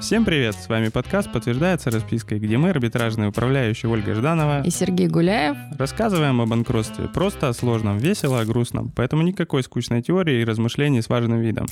Всем привет! С вами подкаст «Подтверждается распиской», где мы, арбитражные управляющие Ольга Жданова и Сергей Гуляев, рассказываем о банкротстве просто о сложном, весело, о грустном, поэтому никакой скучной теории и размышлений с важным видом.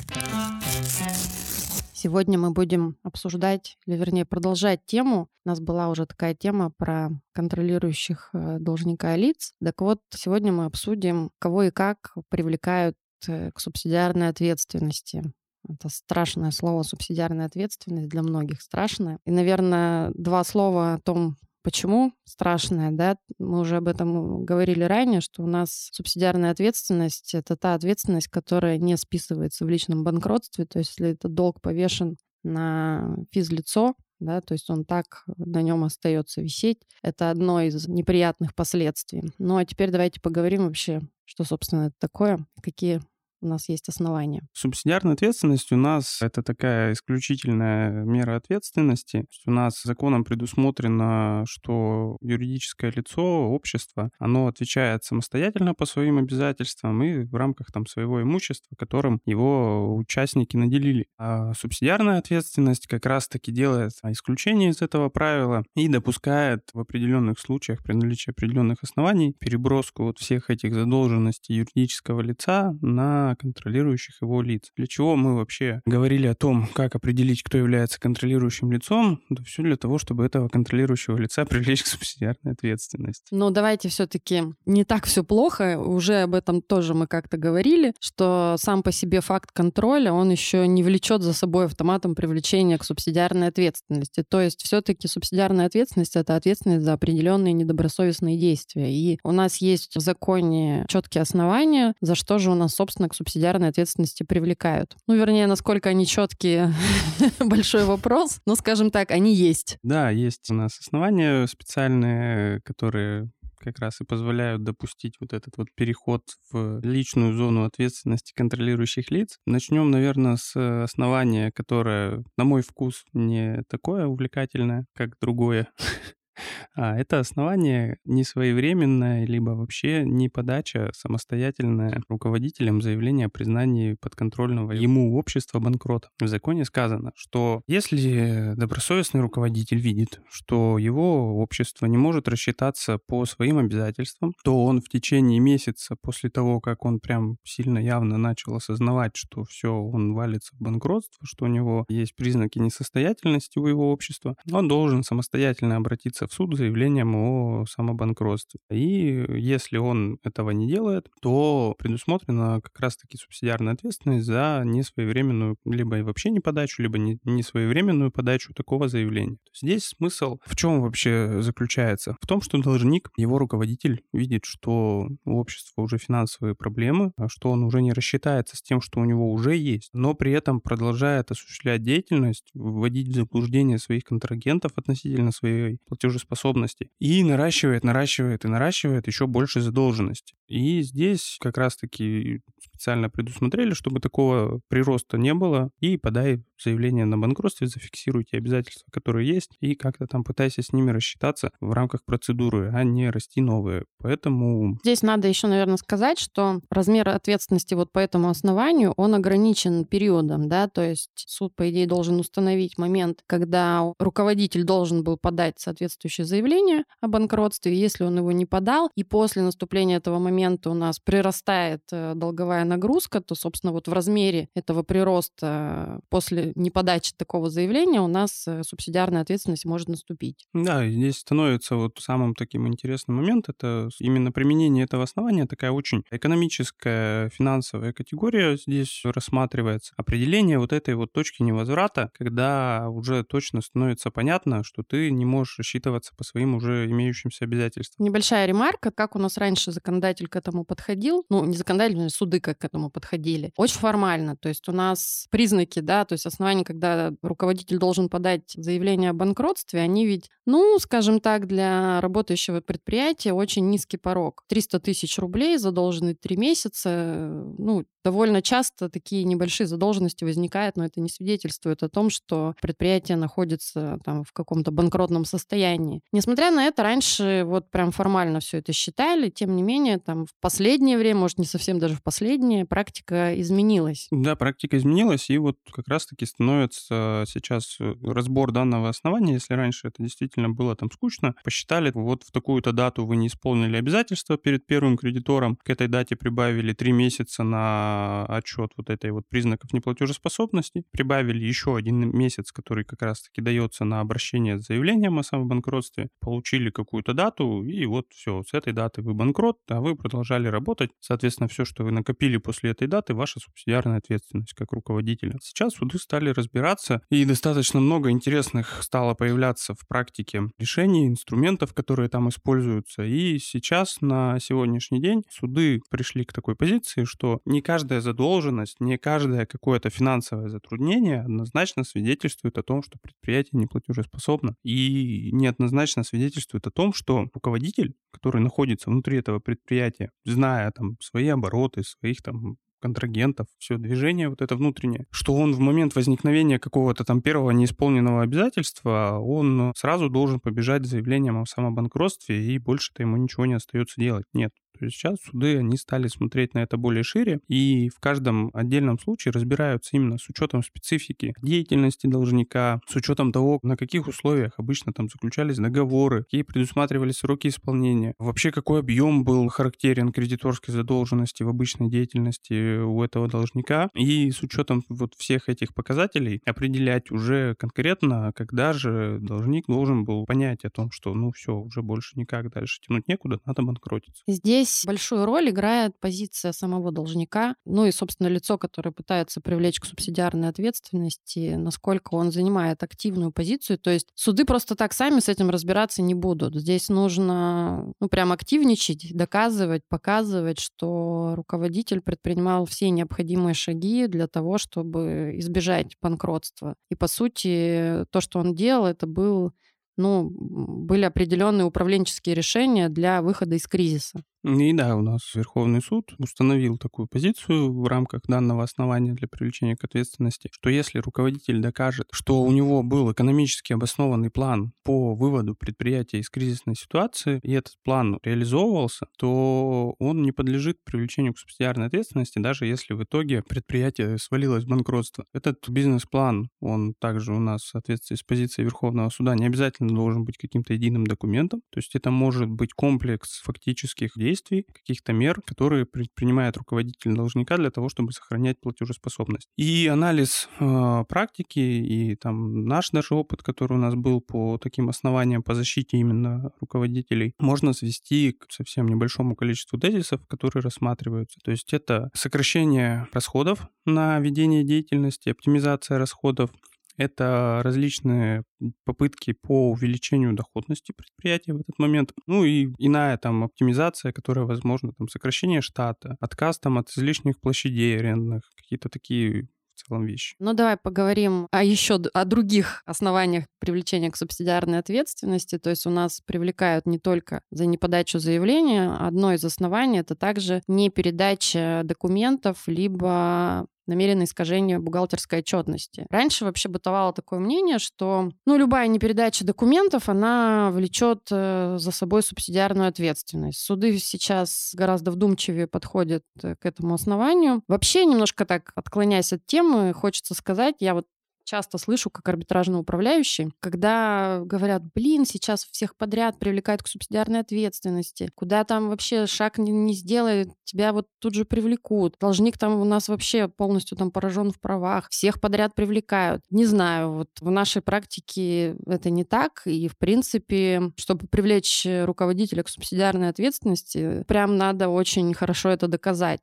Сегодня мы будем обсуждать, или вернее продолжать тему. У нас была уже такая тема про контролирующих э, должника лиц. Так вот, сегодня мы обсудим, кого и как привлекают э, к субсидиарной ответственности. Это страшное слово субсидиарная ответственность для многих страшное. И, наверное, два слова о том, Почему страшное, да? Мы уже об этом говорили ранее, что у нас субсидиарная ответственность — это та ответственность, которая не списывается в личном банкротстве. То есть если этот долг повешен на физлицо, да, то есть он так на нем остается висеть. Это одно из неприятных последствий. Ну а теперь давайте поговорим вообще, что, собственно, это такое, какие у нас есть основания. Субсидиарная ответственность у нас это такая исключительная мера ответственности. У нас законом предусмотрено, что юридическое лицо, общество, оно отвечает самостоятельно по своим обязательствам и в рамках там своего имущества, которым его участники наделили. А субсидиарная ответственность как раз-таки делает исключение из этого правила и допускает в определенных случаях при наличии определенных оснований переброску вот всех этих задолженностей юридического лица на контролирующих его лиц. Для чего мы вообще говорили о том, как определить, кто является контролирующим лицом? Да все для того, чтобы этого контролирующего лица привлечь к субсидиарной ответственности. Но давайте все-таки не так все плохо. Уже об этом тоже мы как-то говорили, что сам по себе факт контроля, он еще не влечет за собой автоматом привлечения к субсидиарной ответственности. То есть все-таки субсидиарная ответственность — это ответственность за определенные недобросовестные действия. И у нас есть в законе четкие основания, за что же у нас, собственно, к субсидиарной ответственности привлекают. Ну, вернее, насколько они четкие, большой вопрос. Но, скажем так, они есть. Да, есть у нас основания специальные, которые как раз и позволяют допустить вот этот вот переход в личную зону ответственности контролирующих лиц. Начнем, наверное, с основания, которое, на мой вкус, не такое увлекательное, как другое. А это основание несвоевременное, либо вообще не подача самостоятельная руководителем заявления о признании подконтрольного ему общества банкрота. В законе сказано, что если добросовестный руководитель видит, что его общество не может рассчитаться по своим обязательствам, то он в течение месяца после того, как он прям сильно явно начал осознавать, что все, он валится в банкротство, что у него есть признаки несостоятельности у его общества, он должен самостоятельно обратиться в суд заявлением о самобанкротстве. И если он этого не делает, то предусмотрена как раз-таки субсидиарная ответственность за несвоевременную либо вообще не подачу, либо не, несвоевременную подачу такого заявления. Здесь смысл в чем вообще заключается? В том, что должник, его руководитель видит, что у общества уже финансовые проблемы, а что он уже не рассчитается с тем, что у него уже есть, но при этом продолжает осуществлять деятельность, вводить в заблуждение своих контрагентов относительно своей платежеспособности платежеспособности и наращивает, наращивает и наращивает еще больше задолженности. И здесь как раз-таки специально предусмотрели, чтобы такого прироста не было, и подай заявление на банкротстве, зафиксируйте обязательства, которые есть, и как-то там пытайся с ними рассчитаться в рамках процедуры, а не расти новые. Поэтому... Здесь надо еще, наверное, сказать, что размер ответственности вот по этому основанию, он ограничен периодом, да, то есть суд, по идее, должен установить момент, когда руководитель должен был подать соответствующее заявление о банкротстве, если он его не подал, и после наступления этого момента у нас прирастает э, долговая нагрузка, то, собственно, вот в размере этого прироста после неподачи такого заявления у нас э, субсидиарная ответственность может наступить. Да, здесь становится вот самым таким интересным момент, это именно применение этого основания, такая очень экономическая, финансовая категория здесь рассматривается. Определение вот этой вот точки невозврата, когда уже точно становится понятно, что ты не можешь рассчитываться по своим уже имеющимся обязательствам. Небольшая ремарка, как у нас раньше законодатель к этому подходил, ну, не законодатель, а суды как к этому подходили. Очень формально, то есть у нас признаки, да, то есть основания, когда руководитель должен подать заявление о банкротстве, они ведь, ну, скажем так, для работающего предприятия очень низкий порог. 300 тысяч рублей задолженный три месяца, ну, довольно часто такие небольшие задолженности возникают, но это не свидетельствует о том, что предприятие находится там в каком-то банкротном состоянии. Несмотря на это, раньше вот прям формально все это считали, тем не менее, там в последнее время, может, не совсем даже в последнее, практика изменилась. Да, практика изменилась, и вот как раз-таки становится сейчас э, разбор данного основания, если раньше это действительно было там скучно, посчитали, вот в такую-то дату вы не исполнили обязательства перед первым кредитором, к этой дате прибавили три месяца на отчет вот этой вот признаков неплатежеспособности, прибавили еще один месяц, который как раз-таки дается на обращение с заявлением о самобанкротстве, получили какую-то дату, и вот все, с этой даты вы банкрот, а вы продолжали работать. Соответственно, все, что вы накопили после этой даты, ваша субсидиарная ответственность как руководителя. Сейчас суды стали разбираться, и достаточно много интересных стало появляться в практике решений, инструментов, которые там используются. И сейчас, на сегодняшний день, суды пришли к такой позиции, что не каждая задолженность, не каждое какое-то финансовое затруднение однозначно свидетельствует о том, что предприятие неплатежеспособно. И неоднозначно свидетельствует о том, что руководитель, который находится внутри этого предприятия, зная там свои обороты, своих там контрагентов, все движение вот это внутреннее, что он в момент возникновения какого-то там первого неисполненного обязательства, он сразу должен побежать с заявлением о самобанкротстве, и больше-то ему ничего не остается делать. Нет, то есть сейчас суды, они стали смотреть на это более шире, и в каждом отдельном случае разбираются именно с учетом специфики деятельности должника, с учетом того, на каких условиях обычно там заключались договоры, какие предусматривались сроки исполнения, вообще какой объем был характерен кредиторской задолженности в обычной деятельности у этого должника, и с учетом вот всех этих показателей определять уже конкретно, когда же должник должен был понять о том, что ну все, уже больше никак дальше тянуть некуда, надо банкротиться. Здесь Здесь большую роль играет позиция самого должника, ну и, собственно, лицо, которое пытается привлечь к субсидиарной ответственности, насколько он занимает активную позицию. То есть суды просто так сами с этим разбираться не будут. Здесь нужно ну, прям активничать, доказывать, показывать, что руководитель предпринимал все необходимые шаги для того, чтобы избежать банкротства. И, по сути, то, что он делал, это был ну, были определенные управленческие решения для выхода из кризиса. И да, у нас Верховный суд установил такую позицию в рамках данного основания для привлечения к ответственности, что если руководитель докажет, что у него был экономически обоснованный план по выводу предприятия из кризисной ситуации, и этот план реализовывался, то он не подлежит привлечению к субсидиарной ответственности, даже если в итоге предприятие свалилось в банкротство. Этот бизнес-план, он также у нас в соответствии с позицией Верховного суда не обязательно должен быть каким-то единым документом, то есть это может быть комплекс фактических действий, действий, каких-то мер, которые предпринимает руководитель должника для того, чтобы сохранять платежеспособность. И анализ э, практики и там наш даже опыт, который у нас был по таким основаниям по защите именно руководителей, можно свести к совсем небольшому количеству тезисов, которые рассматриваются. То есть это сокращение расходов на ведение деятельности, оптимизация расходов, это различные попытки по увеличению доходности предприятия в этот момент. Ну и иная там оптимизация, которая возможно, там сокращение штата, отказ там от излишних площадей арендных, какие-то такие в целом вещи. Ну, давай поговорим о еще о других основаниях привлечения к субсидиарной ответственности. То есть у нас привлекают не только за неподачу заявления. Одно из оснований — это также не передача документов, либо намеренное искажение бухгалтерской отчетности. Раньше вообще бытовало такое мнение, что ну, любая непередача документов, она влечет э, за собой субсидиарную ответственность. Суды сейчас гораздо вдумчивее подходят э, к этому основанию. Вообще, немножко так отклоняясь от темы, хочется сказать, я вот часто слышу, как арбитражный управляющий, когда говорят, блин, сейчас всех подряд привлекают к субсидиарной ответственности, куда там вообще шаг не, не сделает, тебя вот тут же привлекут. Должник там у нас вообще полностью там поражен в правах, всех подряд привлекают. Не знаю, вот в нашей практике это не так, и в принципе, чтобы привлечь руководителя к субсидиарной ответственности, прям надо очень хорошо это доказать.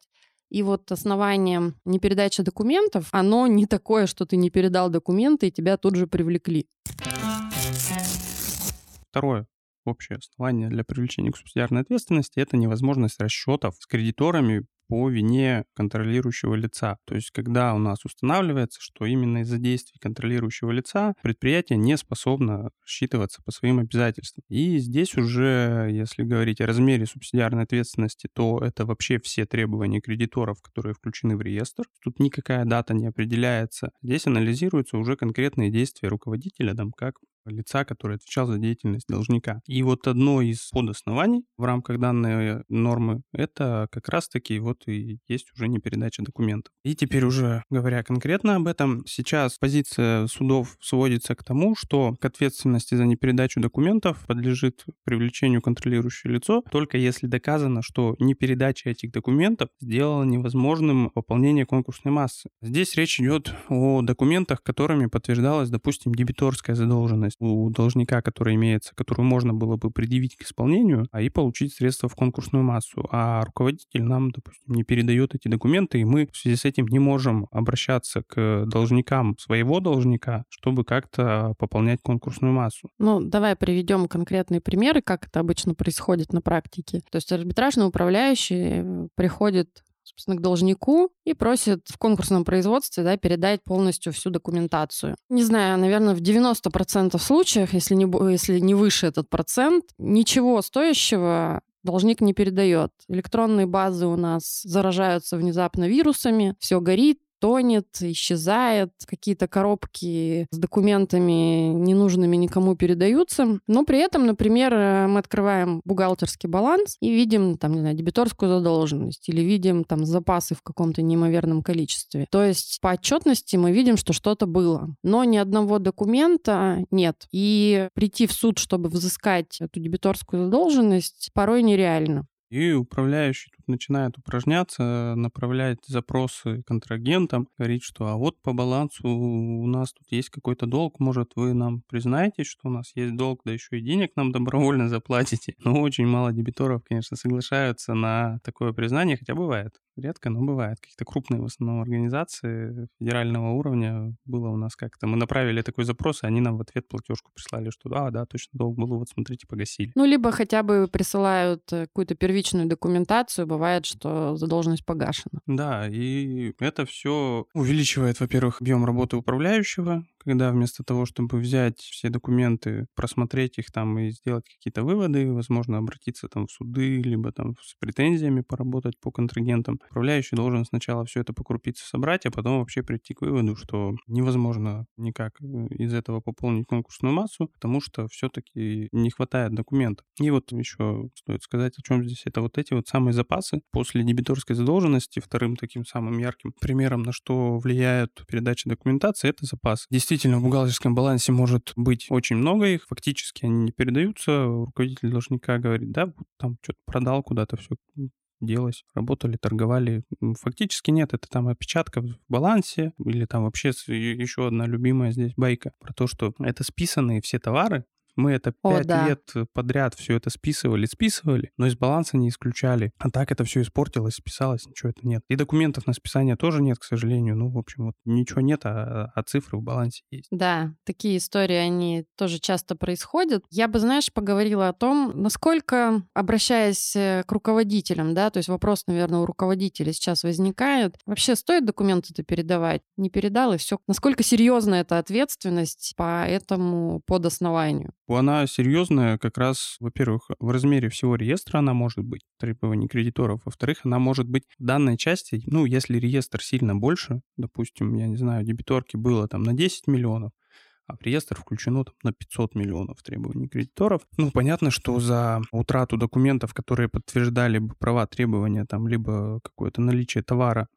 И вот основанием непередачи документов, оно не такое, что ты не передал документы, и тебя тут же привлекли. Второе общее основание для привлечения к субсидиарной ответственности – это невозможность расчетов с кредиторами по вине контролирующего лица. То есть, когда у нас устанавливается, что именно из-за действий контролирующего лица предприятие не способно рассчитываться по своим обязательствам. И здесь уже, если говорить о размере субсидиарной ответственности, то это вообще все требования кредиторов, которые включены в реестр. Тут никакая дата не определяется. Здесь анализируются уже конкретные действия руководителя, там, как лица, который отвечал за деятельность должника. И вот одно из подоснований в рамках данной нормы это как раз-таки вот и есть уже не передача документов. И теперь уже говоря конкретно об этом, сейчас позиция судов сводится к тому, что к ответственности за непередачу документов подлежит привлечению контролирующее лицо, только если доказано, что непередача этих документов сделала невозможным пополнение конкурсной массы. Здесь речь идет о документах, которыми подтверждалась, допустим, дебиторская задолженность ответственность у должника, которая имеется, которую можно было бы предъявить к исполнению, а и получить средства в конкурсную массу. А руководитель нам, допустим, не передает эти документы, и мы в связи с этим не можем обращаться к должникам своего должника, чтобы как-то пополнять конкурсную массу. Ну, давай приведем конкретные примеры, как это обычно происходит на практике. То есть арбитражный управляющий э, приходит собственно, к должнику и просит в конкурсном производстве да, передать полностью всю документацию. Не знаю, наверное, в 90% случаев, если не, если не выше этот процент, ничего стоящего должник не передает. Электронные базы у нас заражаются внезапно вирусами, все горит, тонет, исчезает, какие-то коробки с документами ненужными никому передаются. Но при этом, например, э, мы открываем бухгалтерский баланс и видим, там, не знаю, дебиторскую задолженность или видим там запасы в каком-то неимоверном количестве. То есть по отчетности мы видим, что что-то было, но ни одного документа нет. И прийти в суд, чтобы взыскать эту дебиторскую задолженность, порой нереально. И управляющий начинает упражняться, направлять запросы контрагентам, говорить, что а вот по балансу у нас тут есть какой-то долг, может вы нам признаете, что у нас есть долг, да еще и денег нам добровольно заплатите. Но очень мало дебиторов, конечно, соглашаются на такое признание, хотя бывает. Редко, но бывает. Какие-то крупные в основном организации федерального уровня было у нас как-то. Мы направили такой запрос, и они нам в ответ платежку прислали, что да, да, точно долг был, вот смотрите, погасили. Ну, либо хотя бы присылают э, какую-то первичную документацию, бывает, что задолженность погашена. Да, и это все увеличивает, во-первых, объем работы управляющего, когда вместо того, чтобы взять все документы, просмотреть их там и сделать какие-то выводы, возможно, обратиться там в суды, либо там с претензиями поработать по контрагентам, управляющий должен сначала все это по крупице собрать, а потом вообще прийти к выводу, что невозможно никак э, из этого пополнить конкурсную массу, потому что все-таки не хватает документов. И вот еще стоит сказать, о чем здесь это вот эти вот самые запасы после дебиторской задолженности. Вторым таким самым ярким примером, на что влияет передача документации, это запас. Действительно, в бухгалтерском балансе может быть очень много их, фактически они не передаются. Руководитель должника говорит, да, там что-то продал куда-то все делать, работали, торговали. Фактически нет, это там опечатка в балансе или там вообще еще одна любимая здесь байка про то, что это списанные все товары, мы это пять да. лет подряд все это списывали, списывали, но из баланса не исключали. А так это все испортилось, списалось, ничего это нет. И документов на списание тоже нет, к сожалению. Ну, в общем, вот ничего нет, а, а цифры в балансе есть. Да, такие истории, они тоже часто происходят. Я бы, знаешь, поговорила о том, насколько, обращаясь э, к руководителям, да, то есть вопрос, наверное, у руководителя сейчас возникает, вообще стоит документы это передавать? Не передал, и все. Насколько серьезна эта ответственность по этому подоснованию? Она серьезная как раз, во-первых, в размере всего реестра она может быть, требований кредиторов. Во-вторых, она может быть в данной части, ну, если реестр сильно больше, допустим, я не знаю, дебиторки было там на 10 миллионов, а в реестр включено там, на 500 миллионов требований кредиторов. Ну, понятно, что за утрату документов, которые подтверждали бы права требования, там, либо какое-то наличие товара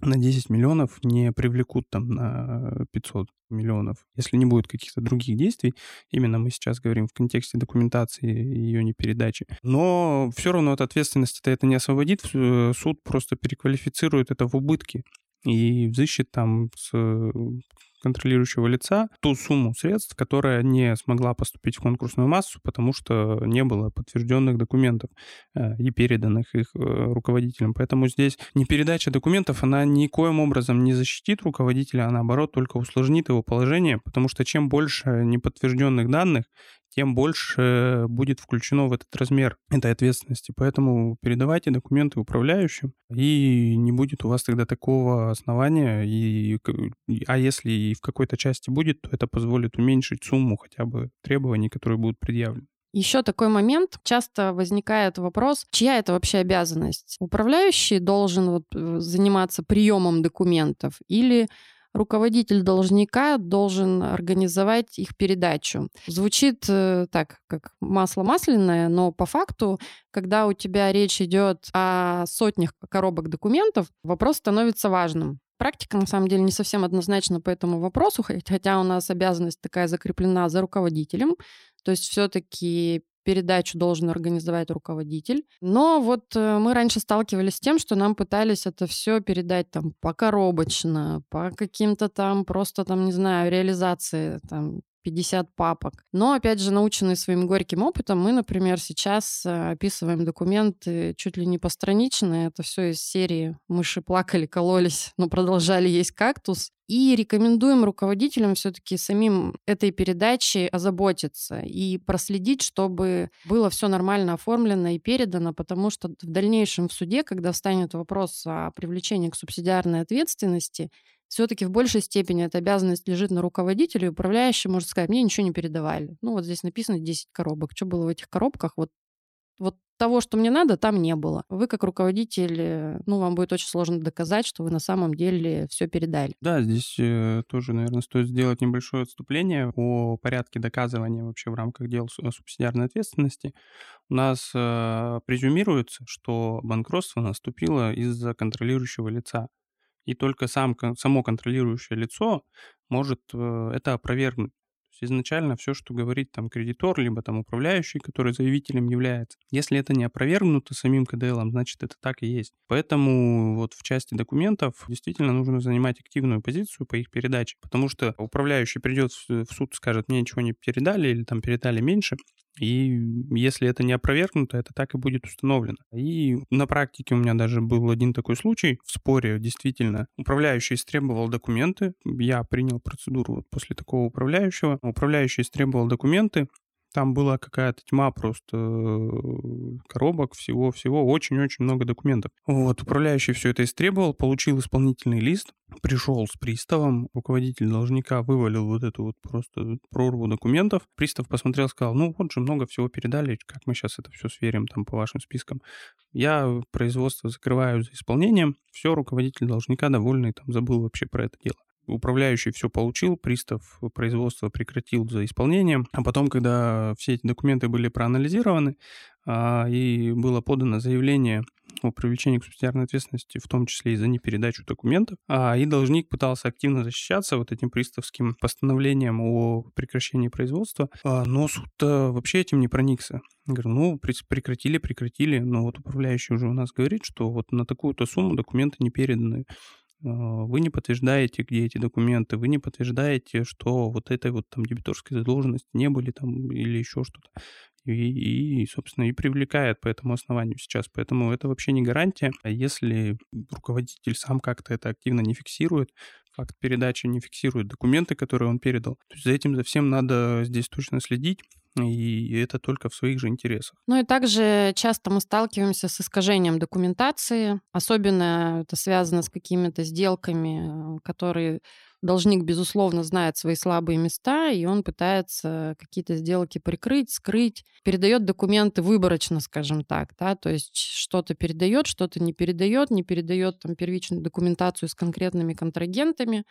на 10 миллионов не привлекут там на 500 миллионов, если не будет каких-то других действий. Именно мы сейчас говорим в контексте документации и ее не передачи. Но все равно от ответственности-то это не освободит. Э, суд просто переквалифицирует это в убытки и взыщет там с контролирующего лица ту сумму средств, которая не смогла поступить в конкурсную массу, потому что не было подтвержденных документов э, и переданных их э, руководителям. Поэтому здесь не передача документов, она никоим образом не защитит руководителя, а наоборот только усложнит его положение, потому что чем больше неподтвержденных данных, тем больше будет включено в этот размер этой ответственности. Поэтому передавайте документы управляющим, и не будет у вас тогда такого основания. И, а если и в какой-то части будет, то это позволит уменьшить сумму хотя бы требований, которые будут предъявлены. Еще такой момент. Часто возникает вопрос, чья это вообще обязанность? Управляющий должен вот э, заниматься приемом документов или руководитель должника должен организовать их передачу. Звучит э, так, как масло масляное, но по факту, когда у тебя речь идет о сотнях коробок документов, вопрос становится важным. Практика, на самом деле, не совсем однозначна по этому вопросу, хотя у нас обязанность такая закреплена за руководителем. То есть все-таки передачу должен организовать руководитель. Но вот э, мы раньше сталкивались с тем, что нам пытались это все передать там покоробочно, по каким-то там просто там, не знаю, реализации там 50 папок. Но, опять же, наученные своим горьким опытом, мы, например, сейчас э, описываем документы чуть ли не постранично. Это все из серии «Мыши плакали, кололись, но продолжали есть кактус». И рекомендуем руководителям все-таки самим этой передачей озаботиться и проследить, чтобы было все нормально оформлено и передано, потому что в дальнейшем в суде, когда встанет вопрос о привлечении к субсидиарной ответственности, все-таки в большей степени эта обязанность лежит на руководителе, управляющий может сказать, мне ничего не передавали. Ну, вот здесь написано 10 коробок. Что было в этих коробках? Вот, вот того, что мне надо, там не было. Вы как руководитель, э, ну, вам будет очень сложно доказать, что вы на самом деле все передали. Да, здесь э, тоже, наверное, стоит сделать небольшое отступление о порядке доказывания вообще в рамках дел субсидиарной ответственности. У нас э, презюмируется, что банкротство наступило из-за контролирующего лица и только сам, само контролирующее лицо может э, это опровергнуть. То есть изначально все, что говорит там кредитор, либо там управляющий, который заявителем является, если это не опровергнуто самим КДЛ, значит это так и есть. Поэтому вот в части документов действительно нужно занимать активную позицию по их передаче, потому что управляющий придет в суд скажет, мне ничего не передали или там передали меньше, и если это не опровергнуто, это так и будет установлено. И на практике у меня даже был один такой случай. В споре действительно управляющий истребовал документы. Я принял процедуру вот после такого управляющего. Управляющий истребовал документы. Там была какая-то тьма просто э, коробок, всего-всего, очень-очень много документов. Вот, управляющий все это истребовал, получил исполнительный лист, пришел с приставом, руководитель должника вывалил вот эту вот просто прорву документов. Пристав посмотрел, сказал, ну вот же много всего передали, как мы сейчас это все сверим там по вашим спискам. Я производство закрываю за исполнением, все, руководитель должника довольный, там забыл вообще про это дело управляющий все получил, пристав производства прекратил за исполнением, а потом, когда все эти документы были проанализированы а, и было подано заявление о привлечении к субсидиарной ответственности, в том числе и за непередачу документов. А, и должник пытался активно защищаться вот этим приставским постановлением о прекращении производства, а, но суд вообще этим не проникся. говорю, ну, прекратили, прекратили, но вот управляющий уже у нас говорит, что вот на такую-то сумму документы не переданы. А, вы не подтверждаете, где эти документы, вы не подтверждаете, что вот этой вот там дебиторской задолженности не были там или еще что-то. И, и, собственно, и привлекает по этому основанию сейчас. Поэтому это вообще не гарантия. А если руководитель сам как-то это активно не фиксирует, факт передачи не фиксирует документы, которые он передал, то есть за этим за всем надо здесь точно следить и это только в своих же интересах. Ну и также часто мы сталкиваемся с искажением документации, особенно это связано с какими-то сделками, которые должник, безусловно, знает свои слабые места, и он пытается какие-то сделки прикрыть, скрыть, передает документы выборочно, скажем так, да, то есть что-то передает, что-то не передает, не передает там первичную документацию с конкретными контрагентами,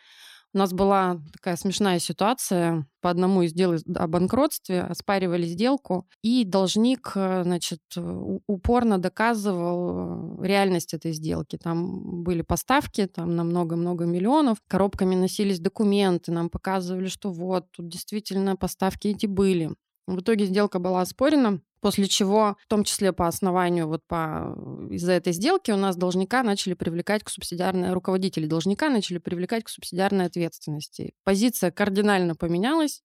у нас была такая смешная ситуация. По одному из дел о банкротстве оспаривали сделку, и должник, э, значит, упорно доказывал э, реальность этой сделки. Там были поставки там, на много-много миллионов, коробками носились документы, нам показывали, что вот, тут действительно поставки эти были. В итоге сделка была оспорена, после чего, в том числе по основанию, вот по, из-за этой сделки у нас должника начали привлекать к субсидиарной, руководители должника начали привлекать к субсидиарной ответственности. Позиция кардинально поменялась,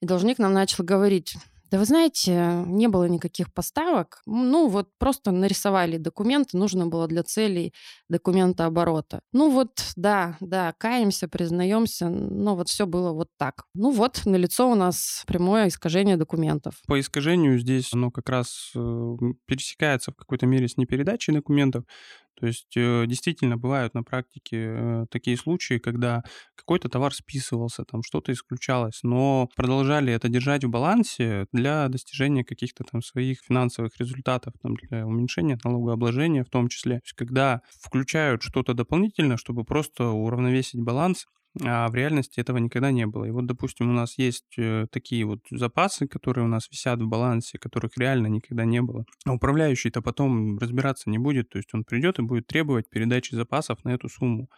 и должник нам начал говорить, Да вы знаете, не было никаких поставок. Ну вот просто нарисовали документы, нужно было для целей документа оборота. Ну вот, да, да, каемся, признаемся, но вот все было вот так. Ну вот, на лицо у нас прямое искажение документов. По искажению здесь оно как раз э, пересекается в какой-то мере с непередачей документов. То есть э, действительно бывают на практике э, такие случаи, когда какой-то товар списывался, там что-то исключалось, но продолжали это держать в балансе для достижения каких-то там своих финансовых результатов, там, для уменьшения налогообложения в том числе. То есть когда включают что-то дополнительно, чтобы просто уравновесить баланс, а в реальности этого никогда не было. И вот, допустим, у нас есть э, такие вот запасы, которые у нас висят в балансе, которых реально никогда не было. А управляющий-то потом разбираться не будет, то есть он придет и будет требовать передачи запасов на эту сумму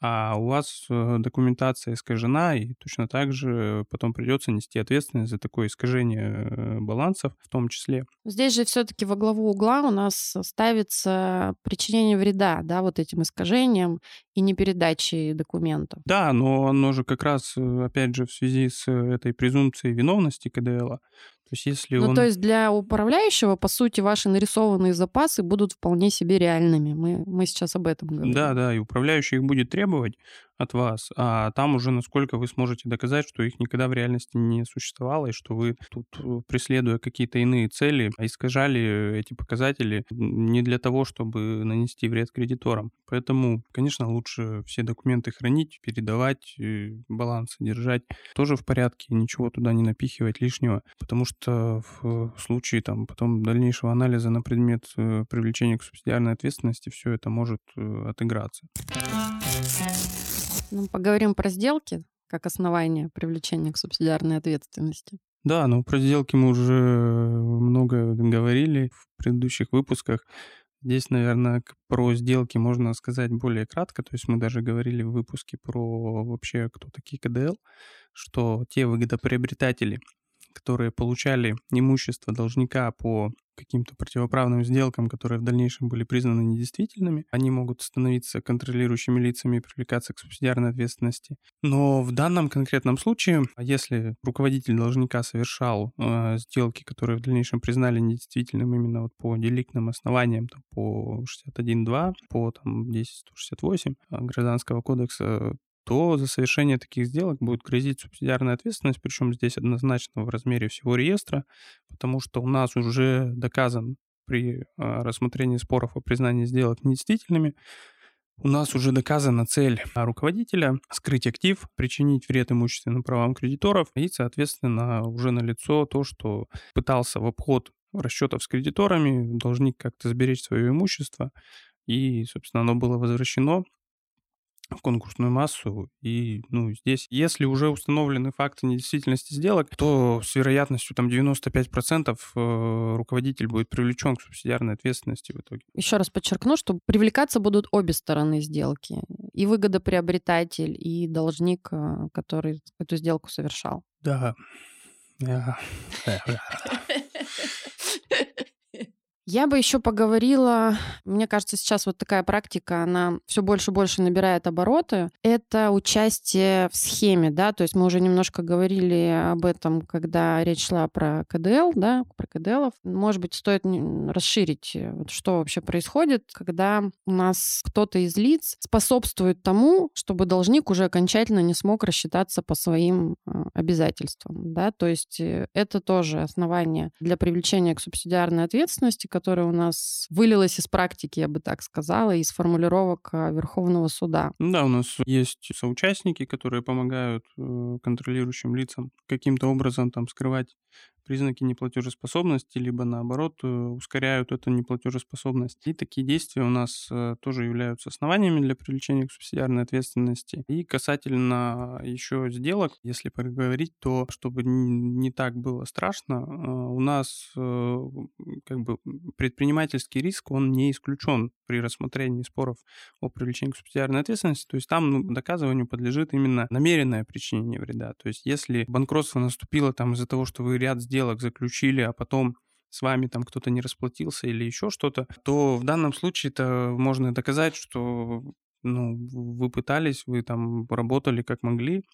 а у вас э, документация искажена, и точно так же потом придется нести ответственность за такое искажение э, балансов в том числе. Здесь же все-таки во главу угла у нас ставится причинение вреда, да, вот этим искажением и непередачей документов. Да, но оно же как раз, э, опять же, в связи с этой презумпцией виновности КДЛ, то есть если ну, он... то есть для управляющего, по сути, ваши нарисованные запасы будут вполне себе реальными. Мы, мы сейчас об этом говорим. Да, да, и управляющий их будет требовать, от вас, а там уже насколько вы сможете доказать, что их никогда в реальности не существовало, и что вы тут, э, преследуя какие-то иные цели, искажали эти показатели не для того, чтобы нанести вред кредиторам. Поэтому, конечно, лучше все документы хранить, передавать, э, баланс держать тоже в порядке, ничего туда не напихивать лишнего, потому что в случае там потом дальнейшего анализа на предмет э, привлечения к субсидиарной ответственности все это может отыграться. Ну, поговорим про сделки как основание привлечения к субсидиарной ответственности. Да, ну про сделки мы уже много говорили в предыдущих выпусках. Здесь, наверное, про сделки можно сказать более кратко. То есть мы даже говорили в выпуске про вообще, кто такие КДЛ, что те выгодоприобретатели, которые получали имущество должника по каким-то противоправным сделкам, которые в дальнейшем были признаны недействительными, они могут становиться контролирующими лицами и привлекаться к субсидиарной ответственности. Но в данном конкретном случае, если руководитель должника совершал э, сделки, которые в дальнейшем признали недействительным именно вот по деликтным основаниям, там, по 61.2, по там, 10.168 э, Гражданского кодекса, то за совершение таких сделок будет грозить субсидиарная ответственность, причем здесь однозначно в размере всего реестра, потому что у нас уже доказан при а, рассмотрении споров о признании сделок недействительными, у нас уже доказана цель руководителя скрыть актив, причинить вред имущественным правам кредиторов и, соответственно, уже налицо то, что пытался в обход расчетов с кредиторами должник как-то сберечь свое имущество, и, собственно, оно было возвращено в конкурсную массу. И ну, здесь, если уже установлены факты недействительности сделок, то с вероятностью там 95% э, руководитель будет привлечен к субсидиарной ответственности в итоге. Еще раз подчеркну, что привлекаться будут обе стороны сделки. И выгодоприобретатель, и должник, э, который эту сделку совершал. Да. Я бы еще поговорила, мне кажется, сейчас вот такая практика, она все больше и больше набирает обороты. Это участие в схеме, да, то есть мы уже немножко говорили об этом, когда речь шла про КДЛ, да, про КДЛов. Может быть, стоит расширить, э, вот что вообще происходит, когда у нас кто-то из лиц способствует тому, чтобы должник уже окончательно не смог рассчитаться по своим э, обязательствам, да, то есть э, это тоже основание для привлечения к субсидиарной ответственности, которая у нас вылилась из практики, я бы так сказала, из формулировок а, Верховного суда. Да, у нас есть соучастники, которые помогают э, контролирующим лицам каким-то образом там скрывать признаки неплатежеспособности, либо наоборот э, ускоряют эту неплатежеспособность. И такие действия у нас э, тоже являются основаниями для привлечения к субсидиарной ответственности. И касательно еще сделок, если поговорить, то чтобы не так было страшно, э, у нас как бы предпринимательский риск, он не исключен при рассмотрении споров о привлечении к субсидиарной ответственности. То есть там ну, доказыванию подлежит именно намеренное причинение вреда. То есть если банкротство наступило там из-за того, что вы ряд сделок заключили, а потом с вами там кто-то не расплатился или еще что-то, то в данном случае это можно доказать, что ну, вы пытались, вы там работали как могли,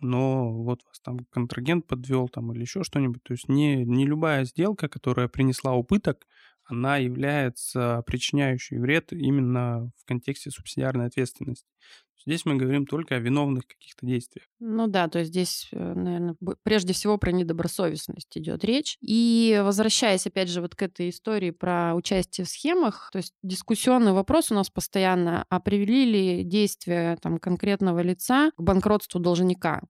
но вот вас там контрагент подвел там или еще что-нибудь. То есть не, не любая сделка, которая принесла убыток, она является причиняющей вред именно в контексте субсидиарной ответственности. Здесь мы говорим только о виновных каких-то действиях. Ну да, то есть здесь, э, наверное, прежде всего про недобросовестность идет речь. И возвращаясь опять же вот к этой истории про участие в схемах, то есть дискуссионный вопрос у нас постоянно, а привели ли действия там конкретного лица к банкротству должника?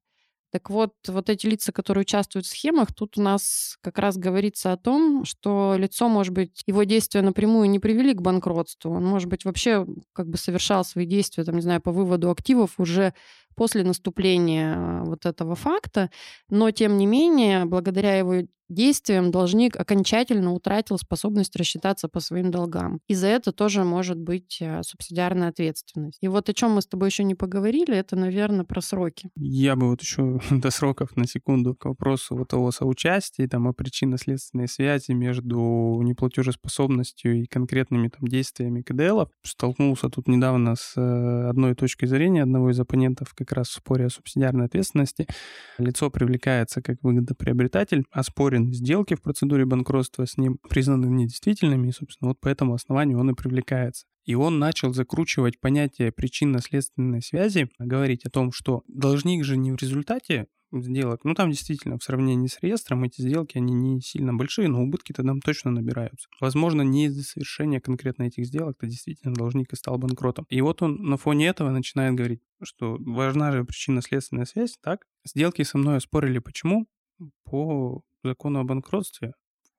Так вот, вот эти лица, которые участвуют в схемах, тут у нас как раз говорится о том, что лицо, может быть, его действия напрямую не привели к банкротству. Он, может быть, вообще как бы совершал свои действия, там, не знаю, по выводу активов уже после наступления а, вот этого факта, но тем не менее, благодаря его действиям должник окончательно утратил способность рассчитаться по своим долгам. И за это тоже может быть а, субсидиарная ответственность. И вот о чем мы с тобой еще не поговорили, это, наверное, про сроки. Я бы вот еще до сроков на секунду к вопросу вот того соучастия, там, о причинно-следственной связи между неплатежеспособностью и конкретными там действиями КДЛ. Столкнулся тут недавно с э, одной точкой зрения одного из оппонентов, как раз в споре о субсидиарной ответственности. Лицо привлекается как выгодоприобретатель, оспорены сделки в процедуре банкротства с ним признаны недействительными, и, собственно, вот по этому основанию он и привлекается. И он начал закручивать понятие причинно-следственной связи, говорить о том, что должник же не в результате сделок. Ну, там действительно в сравнении с реестром эти сделки, они не сильно большие, но убытки-то там точно набираются. Возможно, не из-за совершения конкретно этих сделок, то действительно должник и стал банкротом. И вот он на фоне этого начинает говорить, что важна же причинно-следственная связь, так? Сделки со мной оспорили почему? По закону о банкротстве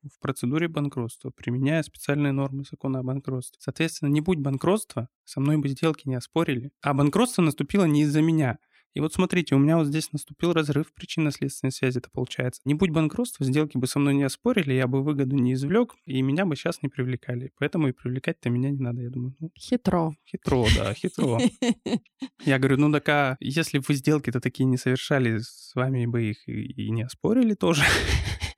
в процедуре банкротства, применяя специальные нормы закона о банкротстве. Соответственно, не будь банкротства, со мной бы сделки не оспорили. А банкротство наступило не из-за меня. И вот смотрите, у меня вот здесь наступил разрыв причинно-следственной связи, это получается. Не будь банкротства, сделки бы со мной не оспорили, я бы выгоду не извлек, и меня бы сейчас не привлекали. Поэтому и привлекать-то меня не надо, я думаю. Ну, хитро. Хитро, да, хитро. Я говорю, ну так а если бы вы сделки-то такие не совершали, с вами бы их и не оспорили тоже.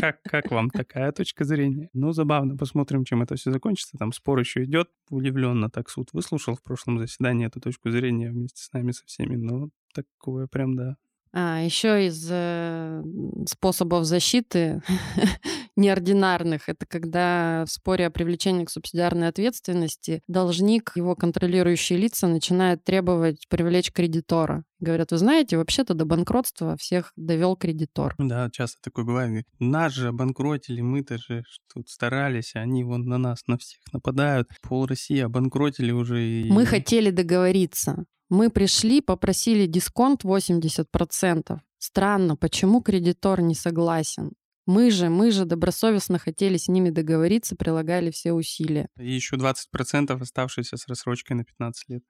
Как, как вам такая точка зрения? Ну, забавно, посмотрим, чем это все закончится. Там спор еще идет. Удивленно так суд выслушал в прошлом заседании эту точку зрения вместе с нами, со всеми. Но такое прям, да, а, еще из э, способов защиты неординарных, это когда в споре о привлечении к субсидиарной ответственности должник, его контролирующие лица начинают требовать привлечь кредитора. Говорят, вы знаете, вообще-то до банкротства всех довел кредитор. Да, часто такое бывает. Нас же обанкротили, мы-то же тут старались, а они вон на нас, на всех нападают. Пол России обанкротили уже. И... Мы хотели договориться. Мы пришли, попросили дисконт 80%. Странно, почему кредитор не согласен? Мы же, мы же добросовестно хотели с ними договориться, прилагали все усилия. И еще 20% оставшиеся с рассрочкой на 15 лет.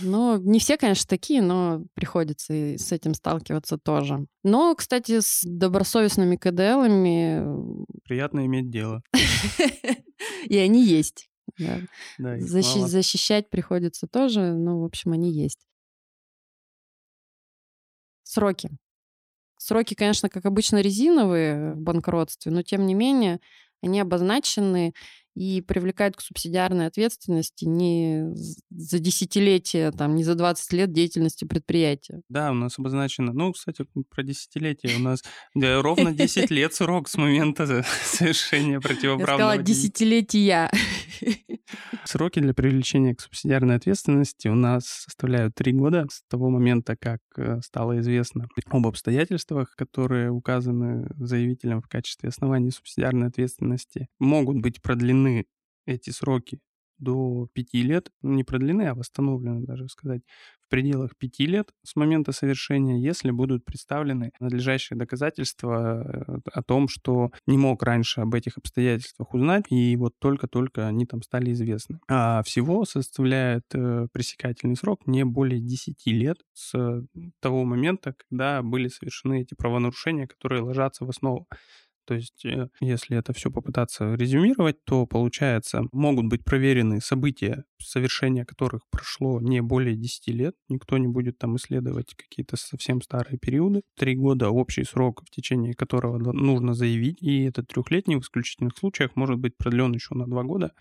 Ну, не все, конечно, такие, но приходится и с этим сталкиваться тоже. Но, кстати, с добросовестными КДЛами... Приятно иметь дело. И они есть. Да. Да, Защи- защищать приходится тоже, но, в общем, они есть. Сроки. Сроки, конечно, как обычно, резиновые в банкротстве, но тем не менее они обозначены и привлекают к субсидиарной ответственности не за десятилетия, там, не за 20 лет деятельности предприятия. Да, у нас обозначено, ну, кстати, про десятилетие у нас да, ровно 10 лет срок с момента совершения противоправного. Я сказала десятилетия. Сроки для привлечения к субсидиарной ответственности у нас составляют три года с того момента, как э, стало известно об обстоятельствах, которые указаны заявителем в качестве основания субсидиарной ответственности, могут быть продлены эти сроки до 5 лет, ну, не продлены, а восстановлены, даже сказать, в пределах 5 лет с момента совершения, если будут представлены надлежащие доказательства э, о том, что не мог раньше об этих обстоятельствах узнать, и вот только-только они там стали известны. А всего составляет э, пресекательный срок не более 10 лет с того момента, когда были совершены эти правонарушения, которые ложатся в основу то есть, э, если это все попытаться резюмировать, то получается, могут быть проверены события, совершения которых прошло не более 10 лет. Никто не будет там исследовать какие-то совсем старые периоды. Три года общий срок, в течение которого нужно заявить, и этот трехлетний в исключительных случаях может быть продлен еще на два года.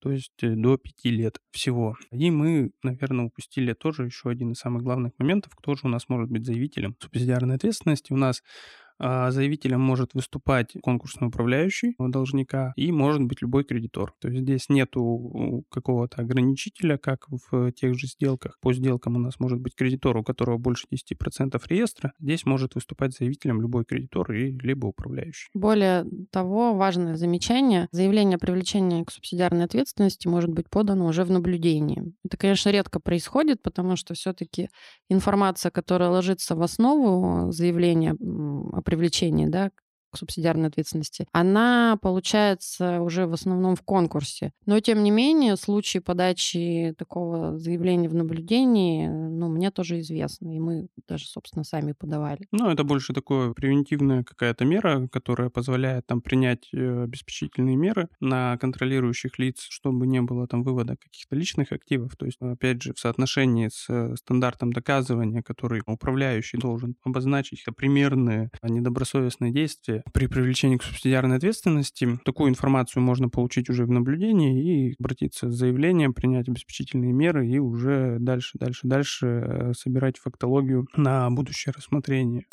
то есть э, до 5 лет всего. И мы, наверное, упустили тоже еще один из самых главных моментов, кто же у нас может быть заявителем субсидиарной ответственности. У нас заявителем может выступать конкурсный управляющий должника и может быть любой кредитор. То есть здесь нету какого-то ограничителя, как в тех же сделках. По сделкам у нас может быть кредитор, у которого больше 10% реестра. Здесь может выступать заявителем любой кредитор и либо управляющий. Более того, важное замечание. Заявление о привлечении к субсидиарной ответственности может быть подано уже в наблюдении. Это, конечно, редко происходит, потому что все-таки информация, которая ложится в основу заявления о привлечении да, субсидиарной ответственности, она получается уже в основном в конкурсе. Но, тем не менее, случаи подачи такого заявления в наблюдении, ну, мне тоже известны, и мы даже, собственно, сами подавали. Ну, это больше такое превентивная какая-то мера, которая позволяет там принять э, обеспечительные меры на контролирующих лиц, чтобы не было там вывода каких-то личных активов. То есть, опять же, в соотношении с э, стандартом доказывания, который управляющий должен обозначить примерные недобросовестные действия, при привлечении к субсидиарной ответственности такую информацию можно получить уже в наблюдении и обратиться с заявлением, принять обеспечительные меры и уже дальше, дальше, дальше э, собирать фактологию на будущее рассмотрение.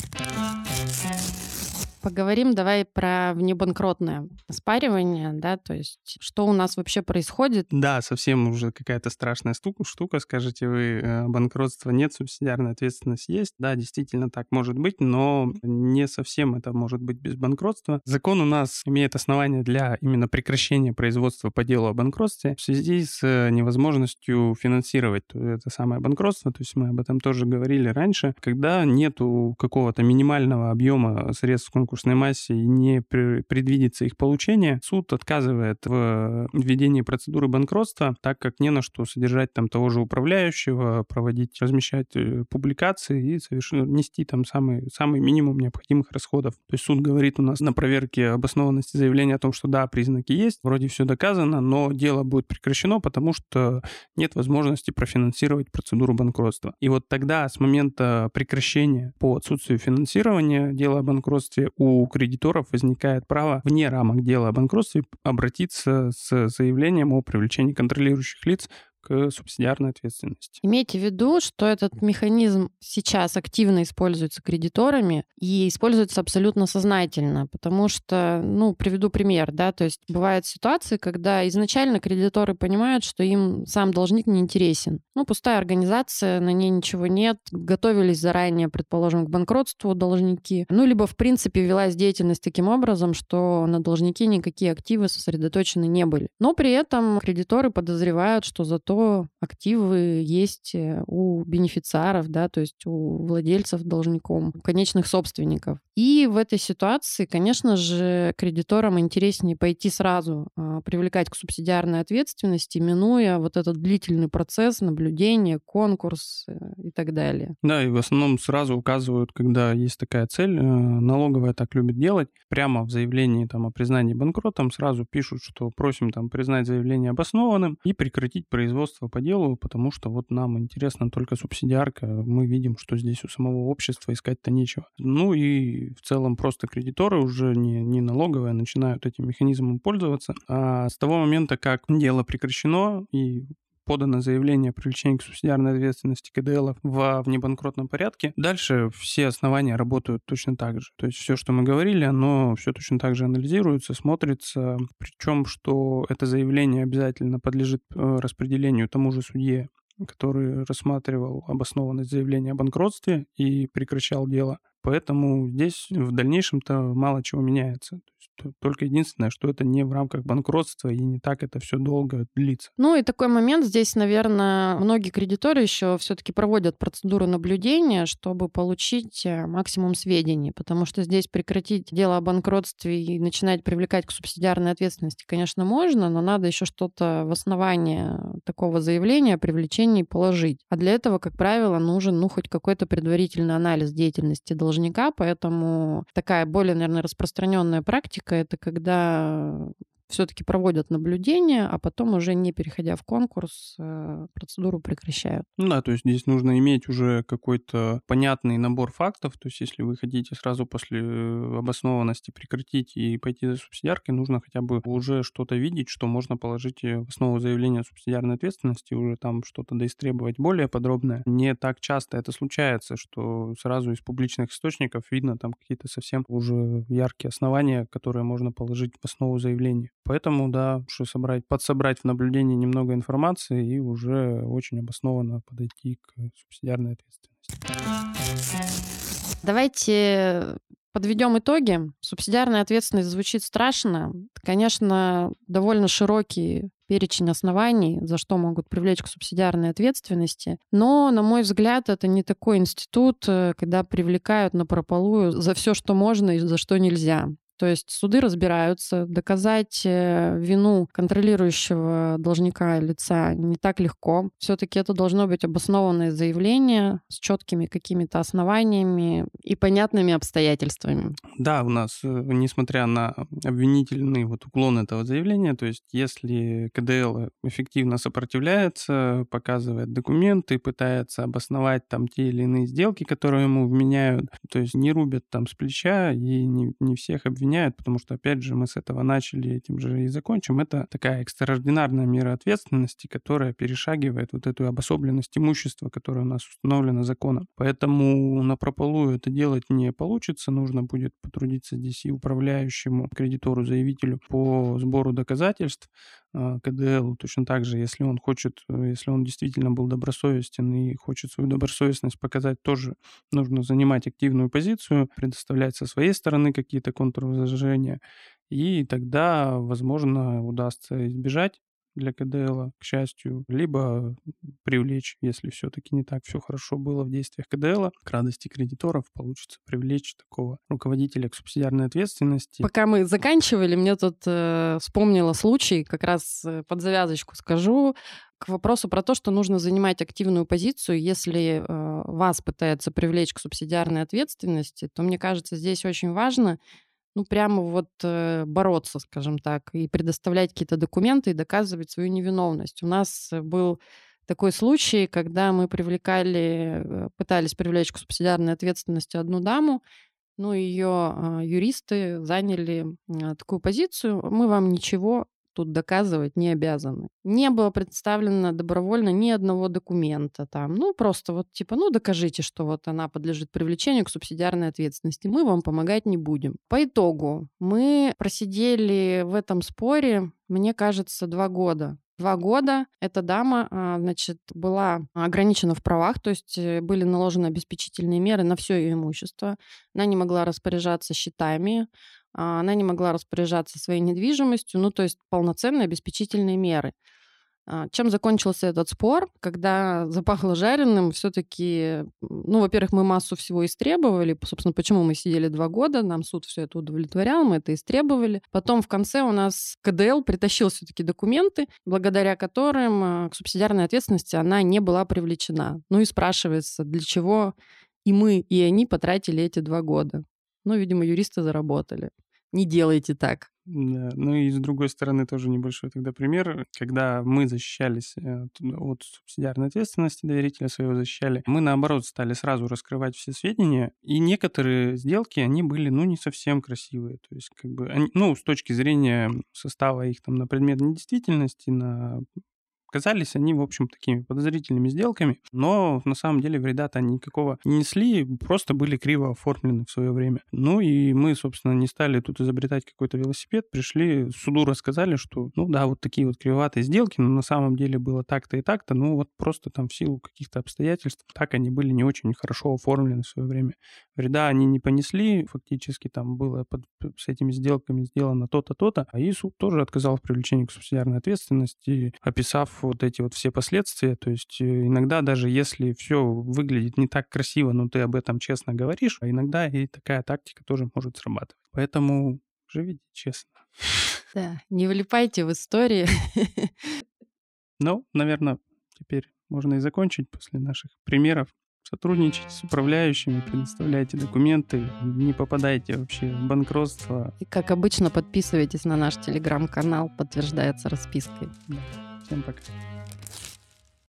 Поговорим давай про внебанкротное спаривание, да, то есть что у нас вообще происходит. Да, совсем уже какая-то страшная штука, штука, скажете вы, э, банкротства нет, субсидиарная ответственность есть. Да, действительно так может быть, но не совсем это может быть без банкротства. Закон у нас имеет основания для именно прекращения производства по делу о банкротстве в связи с э, невозможностью финансировать это самое банкротство, то есть мы об этом тоже говорили раньше, когда нету какого-то минимального объема средств конкурса конкурсной массе и не предвидится их получение, суд отказывает в введении процедуры банкротства, так как не на что содержать там того же управляющего, проводить, размещать э, публикации и совершенно нести там самый, самый минимум необходимых расходов. То есть суд говорит у нас на проверке обоснованности заявления о том, что да, признаки есть, вроде все доказано, но дело будет прекращено, потому что нет возможности профинансировать процедуру банкротства. И вот тогда с момента прекращения по отсутствию финансирования дела о банкротстве у кредиторов возникает право вне рамок дела о банкротстве обратиться с заявлением о привлечении контролирующих лиц к субсидиарной ответственности. Имейте в виду, что этот механизм сейчас активно используется кредиторами и используется абсолютно сознательно, потому что, ну, приведу пример, да, то есть бывают ситуации, когда изначально кредиторы понимают, что им сам должник не интересен. Ну, пустая организация, на ней ничего нет, готовились заранее, предположим, к банкротству должники, ну, либо, в принципе, велась деятельность таким образом, что на должники никакие активы сосредоточены не были. Но при этом кредиторы подозревают, что зато что активы есть э, у бенефициаров, да, то есть у владельцев должником, у конечных собственников. И в этой ситуации, конечно же, кредиторам интереснее пойти сразу а, привлекать к субсидиарной ответственности, минуя вот этот длительный процесс наблюдения, конкурс э, и так далее. Да, и в основном сразу указывают, когда есть такая цель, э, налоговая так любит делать, прямо в заявлении там, о признании банкротом сразу пишут, что просим там признать заявление обоснованным и прекратить производство по делу, потому что вот нам интересна только субсидиарка, мы видим, что здесь у самого общества искать-то нечего. Ну и в целом просто кредиторы уже не, не налоговые начинают этим механизмом пользоваться. А с того момента, как дело прекращено и подано заявление о привлечении к субсидиарной ответственности КДЛ в внебанкротном порядке. Дальше все основания работают точно так же. То есть все, что мы говорили, оно все точно так же анализируется, смотрится. Причем, что это заявление обязательно подлежит э, распределению тому же судье, который рассматривал обоснованность заявления о банкротстве и прекращал дело. Поэтому здесь в дальнейшем-то мало чего меняется. Только единственное, что это не в рамках банкротства и не так это все долго длится. Ну и такой момент здесь, наверное, многие кредиторы еще все-таки проводят процедуру наблюдения, чтобы получить э, максимум сведений, потому что здесь прекратить дело о банкротстве и начинать привлекать к субсидиарной ответственности, конечно, можно, но надо еще что-то в основании такого заявления о привлечении положить. А для этого, как правило, нужен ну хоть какой-то предварительный анализ деятельности должника, поэтому такая более, наверное, распространенная практика это когда все-таки проводят наблюдение, а потом уже не переходя в конкурс, э, процедуру прекращают. Ну да, то есть здесь нужно иметь уже какой-то понятный набор фактов. То есть если вы хотите сразу после э, обоснованности прекратить и пойти за субсидиаркой, нужно хотя бы уже что-то видеть, что можно положить в основу заявления о субсидиарной ответственности, уже там что-то доистребовать более подробное. Не так часто это случается, что сразу из публичных источников видно там какие-то совсем уже яркие основания, которые можно положить в основу заявления. Поэтому, да, лучше собрать, подсобрать в наблюдении немного информации и уже очень обоснованно подойти к субсидиарной ответственности. Давайте Подведем итоги. Субсидиарная ответственность звучит страшно. Конечно, довольно широкий перечень оснований, за что могут привлечь к субсидиарной ответственности. Но, на мой взгляд, это не такой институт, э, когда привлекают на прополую за все, что можно и за что нельзя. То есть суды разбираются, доказать э, вину контролирующего должника лица не так легко. Все-таки это должно быть обоснованное заявление с четкими какими-то основаниями и понятными обстоятельствами. Да, у нас, э, несмотря на обвинительный вот уклон этого заявления, то есть если КДЛ эффективно сопротивляется, показывает документы, пытается обосновать там те или иные сделки, которые ему вменяют, то есть не рубят там с плеча и не, не всех обвиняют обвиняют, потому что, опять же, мы с этого начали, этим же и закончим. Это такая экстраординарная мера ответственности, которая перешагивает вот эту обособленность имущества, которая у нас установлена законом. Поэтому на прополую это делать не получится. Нужно будет потрудиться здесь и управляющему кредитору, заявителю по сбору доказательств, КДЛ точно так же, если он хочет, э, если он действительно был добросовестен и хочет свою добросовестность показать, тоже нужно занимать активную позицию, предоставлять со своей стороны какие-то контрвозражения, и тогда, возможно, удастся избежать для КДЛ, к счастью, либо привлечь, если все-таки не так все хорошо было в действиях КДЛ, к радости кредиторов получится привлечь такого руководителя к субсидиарной ответственности. Пока мы заканчивали, мне тут э, вспомнила случай, как раз э, под завязочку скажу, к вопросу про то, что нужно занимать активную позицию, если э, вас пытаются привлечь к субсидиарной ответственности, то мне кажется, здесь очень важно ну, прямо вот э, бороться, скажем так, и предоставлять какие-то документы и доказывать свою невиновность. У нас был такой случай, когда мы привлекали, э, пытались привлечь к субсидиарной ответственности одну даму, ну, ее э, юристы заняли э, такую позицию, мы вам ничего тут доказывать не обязаны. Не было представлено добровольно ни одного документа там. Ну, просто вот типа, ну, докажите, что вот она подлежит привлечению к субсидиарной ответственности. Мы вам помогать не будем. По итогу мы просидели в этом споре, мне кажется, два года два года эта дама, а, значит, была ограничена в правах, то есть э, были наложены обеспечительные меры на все ее имущество. Она не могла распоряжаться счетами, она не могла распоряжаться своей недвижимостью, ну, то есть полноценные обеспечительные меры. А, чем закончился этот спор? Когда запахло жареным, все-таки, ну, во-первых, мы массу всего истребовали. Собственно, почему мы сидели два года, нам суд все это удовлетворял, мы это истребовали. Потом в конце у нас КДЛ притащил все-таки документы, благодаря которым а, к субсидиарной ответственности она не была привлечена. Ну и спрашивается, для чего и мы, и они потратили эти два года. Ну, видимо, юристы заработали. Не делайте так. Да, ну и с другой стороны тоже небольшой тогда пример. Когда мы защищались э, от субсидиарной ответственности, доверителя своего защищали, мы наоборот стали сразу раскрывать все сведения, и некоторые сделки, они были, ну, не совсем красивые. То есть, как бы, они, ну, с точки зрения состава их там на предмет недействительности, на Казались они, в общем, такими подозрительными сделками, но на самом деле вреда-то они никакого не несли, просто были криво оформлены в свое время. Ну и мы, собственно, не стали тут изобретать какой-то велосипед, пришли, суду рассказали, что, ну да, вот такие вот кривоватые сделки, но на самом деле было так-то и так-то, ну вот просто там в силу каких-то обстоятельств так они были не очень хорошо оформлены в свое время. Вреда они не понесли, фактически там было под, с этими сделками сделано то-то, то-то, а и суд тоже отказал в привлечении к субсидиарной ответственности, описав вот эти вот все последствия. То есть э, иногда даже если все выглядит не так красиво, но ты об этом честно говоришь, а иногда и такая тактика тоже может срабатывать. Поэтому живите честно. Да, не вылипайте в истории. Ну, наверное, теперь можно и закончить после наших примеров сотрудничайте с управляющими, предоставляйте документы, не попадайте вообще в банкротство. И, как обычно, подписывайтесь на наш телеграм-канал, подтверждается распиской. Да. Всем пока.